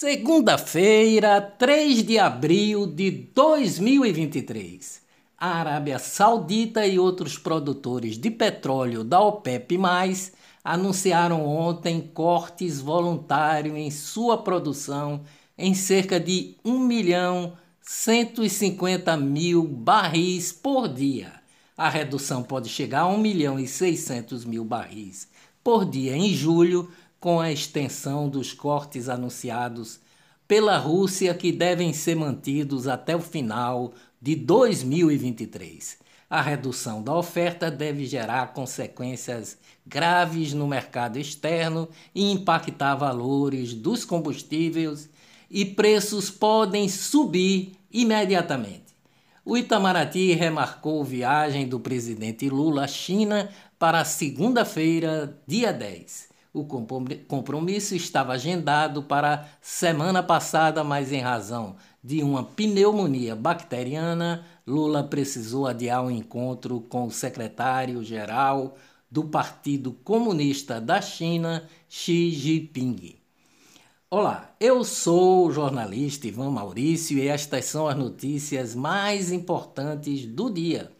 Segunda-feira, 3 de abril de 2023. A Arábia Saudita e outros produtores de petróleo da OPEP+, anunciaram ontem cortes voluntários em sua produção em cerca de 1 milhão 150 mil barris por dia. A redução pode chegar a 1 milhão e 600 mil barris por dia em julho, com a extensão dos cortes anunciados pela Rússia que devem ser mantidos até o final de 2023. A redução da oferta deve gerar consequências graves no mercado externo e impactar valores dos combustíveis e preços podem subir imediatamente. O Itamaraty remarcou viagem do presidente Lula à China para segunda-feira, dia 10. O compromisso estava agendado para semana passada, mas em razão de uma pneumonia bacteriana, Lula precisou adiar o encontro com o secretário-geral do Partido Comunista da China, Xi Jinping. Olá, eu sou o jornalista Ivan Maurício e estas são as notícias mais importantes do dia.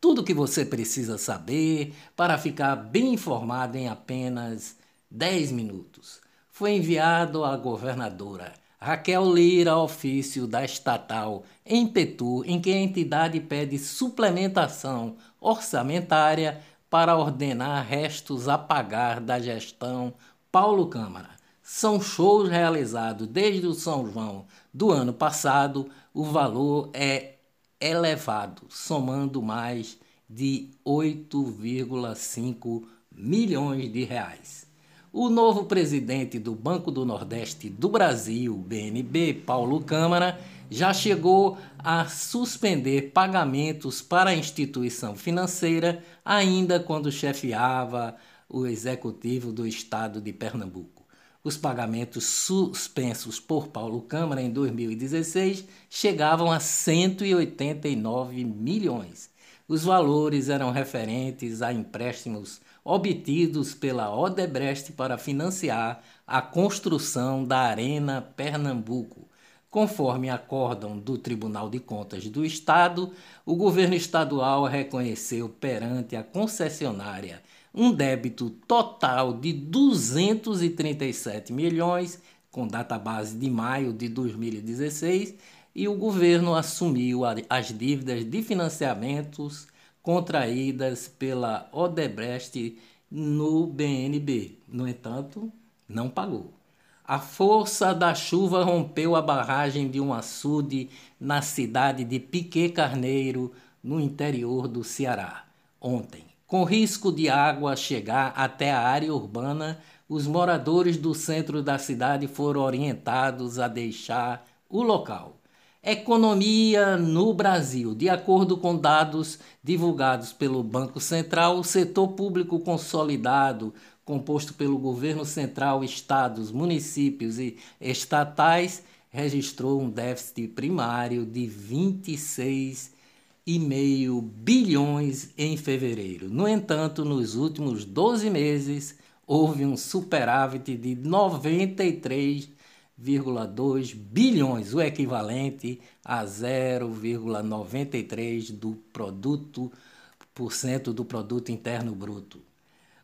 Tudo o que você precisa saber para ficar bem informado em apenas 10 minutos. Foi enviado à governadora Raquel Lira ofício da estatal em Petu, em que a entidade pede suplementação orçamentária para ordenar restos a pagar da gestão Paulo Câmara. São shows realizados desde o São João do ano passado, o valor é elevado, somando mais de 8,5 milhões de reais. O novo presidente do Banco do Nordeste do Brasil, BNB, Paulo Câmara, já chegou a suspender pagamentos para a instituição financeira, ainda quando chefiava o executivo do estado de Pernambuco. Os pagamentos suspensos por Paulo Câmara em 2016 chegavam a 189 milhões. Os valores eram referentes a empréstimos obtidos pela Odebrecht para financiar a construção da Arena Pernambuco. Conforme acórdão do Tribunal de Contas do Estado, o governo estadual reconheceu perante a concessionária um débito total de 237 milhões, com data base de maio de 2016, e o governo assumiu as dívidas de financiamentos contraídas pela Odebrecht no BNB. No entanto, não pagou. A força da chuva rompeu a barragem de um açude na cidade de Piquet Carneiro, no interior do Ceará, ontem. Com risco de água chegar até a área urbana, os moradores do centro da cidade foram orientados a deixar o local. Economia no Brasil. De acordo com dados divulgados pelo Banco Central, o setor público consolidado, composto pelo governo central, estados, municípios e estatais, registrou um déficit primário de 26,5 bilhões em fevereiro. No entanto, nos últimos 12 meses, houve um superávit de 93 0,2 bilhões, o equivalente a 0,93 do produto por cento do produto interno bruto.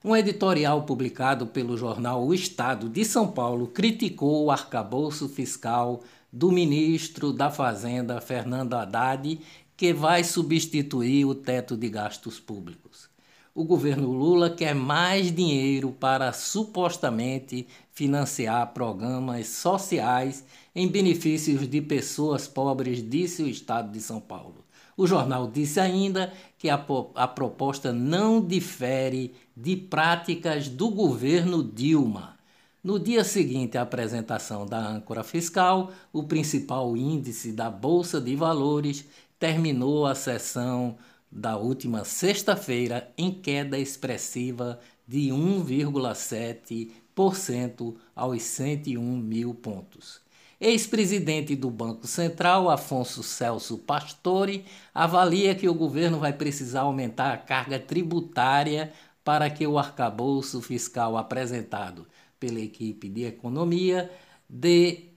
Um editorial publicado pelo jornal O Estado de São Paulo criticou o arcabouço fiscal do ministro da Fazenda Fernando Haddad, que vai substituir o teto de gastos públicos o governo Lula quer mais dinheiro para supostamente financiar programas sociais em benefícios de pessoas pobres, disse o Estado de São Paulo. O jornal disse ainda que a, a proposta não difere de práticas do governo Dilma. No dia seguinte à apresentação da âncora fiscal, o principal índice da Bolsa de Valores terminou a sessão da última sexta-feira em queda expressiva de 1,7% aos 101 mil pontos. Ex-presidente do Banco Central, Afonso Celso Pastore, avalia que o governo vai precisar aumentar a carga tributária para que o arcabouço fiscal apresentado pela equipe de economia dê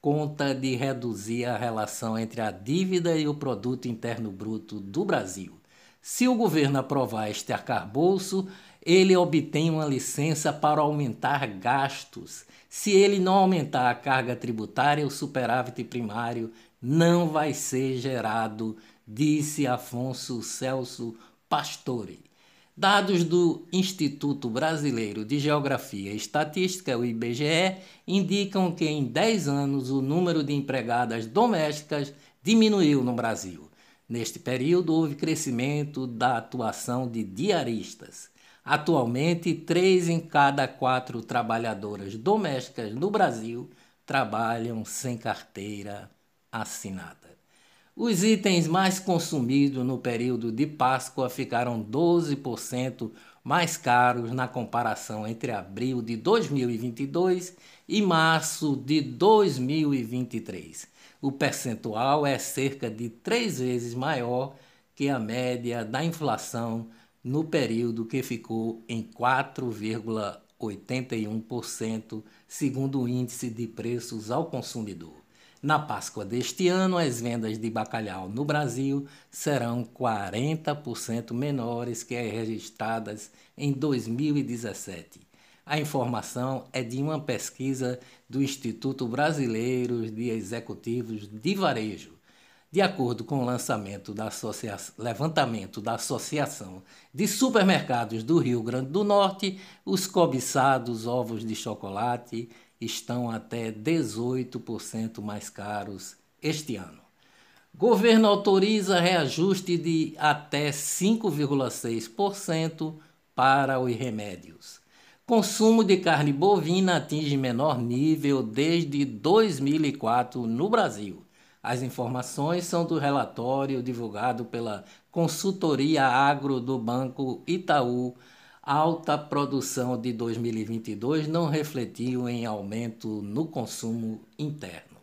conta de reduzir a relação entre a dívida e o produto interno bruto do Brasil. Se o governo aprovar este arcabouço, ele obtém uma licença para aumentar gastos. Se ele não aumentar a carga tributária, o superávit primário não vai ser gerado, disse Afonso Celso Pastore. Dados do Instituto Brasileiro de Geografia e Estatística, o IBGE, indicam que em 10 anos o número de empregadas domésticas diminuiu no Brasil. Neste período, houve crescimento da atuação de diaristas. Atualmente, três em cada quatro trabalhadoras domésticas no Brasil trabalham sem carteira assinada. Os itens mais consumidos no período de Páscoa ficaram 12% mais caros na comparação entre abril de 2022 e março de 2023. O percentual é cerca de três vezes maior que a média da inflação no período que ficou em 4,81%, segundo o índice de preços ao consumidor. Na Páscoa deste ano, as vendas de bacalhau no Brasil serão 40% menores que as registradas em 2017. A informação é de uma pesquisa do Instituto Brasileiro de Executivos de Varejo. De acordo com o lançamento da levantamento da Associação de Supermercados do Rio Grande do Norte, os cobiçados ovos de chocolate estão até 18% mais caros este ano. Governo autoriza reajuste de até 5,6% para os remédios. Consumo de carne bovina atinge menor nível desde 2004 no Brasil. As informações são do relatório divulgado pela Consultoria Agro do Banco Itaú alta produção de 2022 não refletiu em aumento no consumo interno.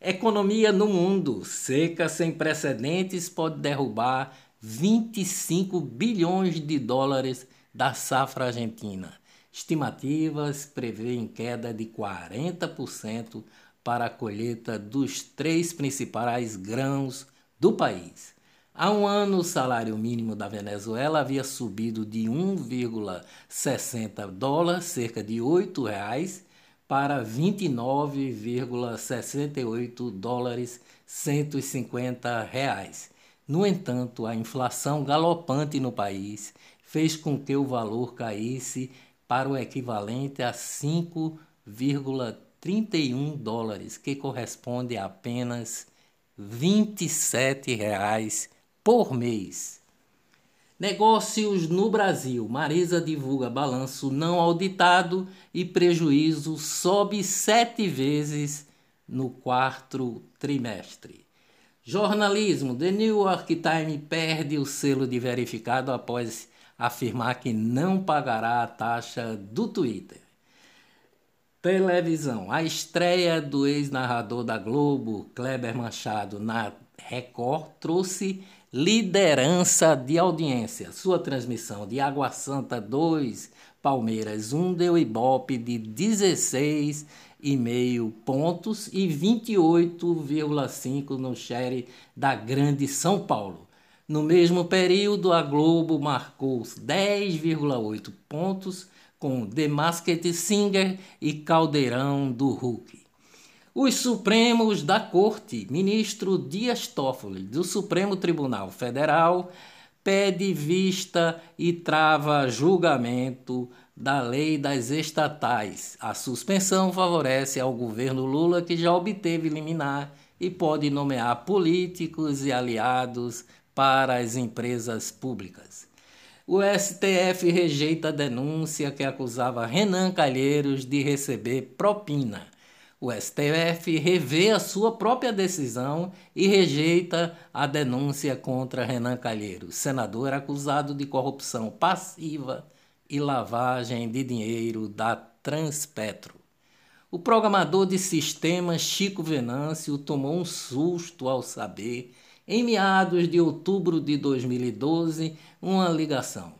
Economia no mundo, seca sem precedentes pode derrubar 25 bilhões de dólares da safra argentina. Estimativas prevêem queda de 40% para a colheita dos três principais grãos do país. Há um ano, o salário mínimo da Venezuela havia subido de 1,60 dólares, cerca de R$ reais, para 29,68 dólares, 150 reais. No entanto, a inflação galopante no país fez com que o valor caísse para o equivalente a 5,31 dólares, que corresponde a apenas 27 reais por mês. Negócios no Brasil. Marisa divulga balanço não auditado e prejuízo sobe sete vezes no quarto trimestre. Jornalismo. The New York Times perde o selo de verificado após afirmar que não pagará a taxa do Twitter. Televisão. A estreia do ex-narrador da Globo, Kleber Machado, na Record, trouxe liderança de audiência. Sua transmissão de Água Santa 2, Palmeiras 1 deu ibope de 16,5 pontos e 28,5 no share da Grande São Paulo. No mesmo período, a Globo marcou 10,8 pontos com The Masked Singer e Caldeirão do Hulk. Os Supremos da Corte, ministro Dias Toffoli, do Supremo Tribunal Federal, pede vista e trava julgamento da lei das estatais. A suspensão favorece ao governo Lula, que já obteve liminar e pode nomear políticos e aliados para as empresas públicas. O STF rejeita a denúncia que acusava Renan Calheiros de receber propina. O STF revê a sua própria decisão e rejeita a denúncia contra Renan Calheiros, senador acusado de corrupção passiva e lavagem de dinheiro da Transpetro. O programador de sistemas Chico Venâncio tomou um susto ao saber, em meados de outubro de 2012, uma ligação.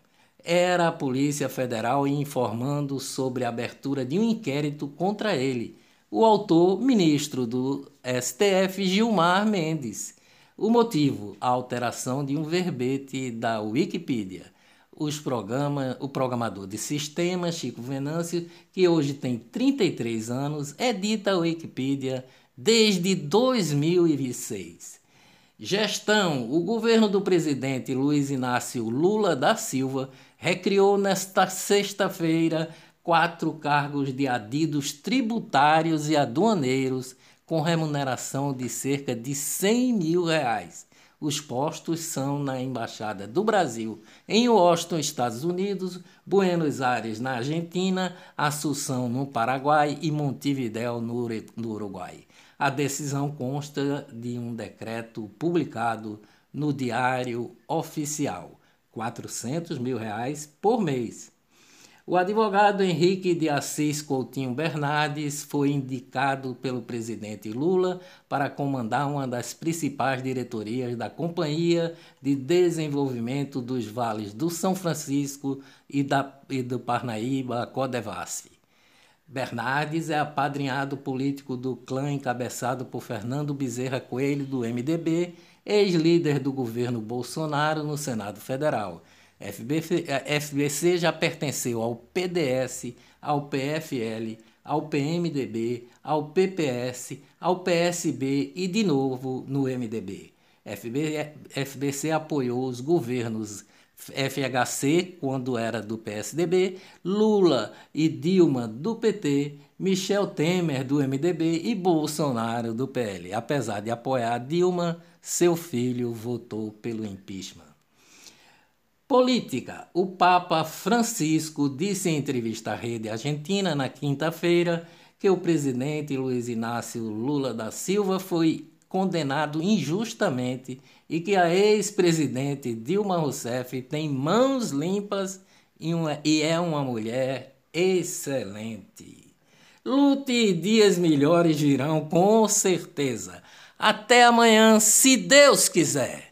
Era a Polícia Federal informando sobre a abertura de um inquérito contra ele o autor, ministro do STF, Gilmar Mendes. O motivo, a alteração de um verbete da Wikipedia. Os programa, o programador de sistemas, Chico Venâncio, que hoje tem 33 anos, edita a Wikipedia desde 2006. Gestão: o governo do presidente Luiz Inácio Lula da Silva recriou nesta sexta-feira quatro cargos de adidos tributários e aduaneiros com remuneração de cerca de 100 mil reais. Os postos são na Embaixada do Brasil em Washington, Estados Unidos, Buenos Aires, na Argentina, Assunção, no Paraguai e Montevideo, no Uruguai. A decisão consta de um decreto publicado no Diário Oficial, 400 mil reais por mês. O advogado Henrique de Assis Coutinho Bernardes foi indicado pelo presidente Lula para comandar uma das principais diretorias da Companhia de Desenvolvimento dos Vales do São Francisco e, da, e do Parnaíba, Codevasf. Bernardes é apadrinhado político do clã encabeçado por Fernando Bezerra Coelho, do MDB, ex-líder do governo Bolsonaro no Senado Federal FBC, FBC já pertenceu ao PDS, ao PFL, ao PMDB, ao PPS, ao PSB e de novo no MDB. FB, FBC apoiou os governos FHC, quando era do PSDB, Lula e Dilma do PT, Michel Temer do MDB e Bolsonaro do PL. Apesar de apoiar Dilma, seu filho votou pelo impeachment. Política. O Papa Francisco disse em entrevista à Rede Argentina na quinta-feira que o presidente Luiz Inácio Lula da Silva foi condenado injustamente e que a ex-presidente Dilma Rousseff tem mãos limpas e, uma, e é uma mulher excelente. Lute e dias melhores virão com certeza. Até amanhã, se Deus quiser.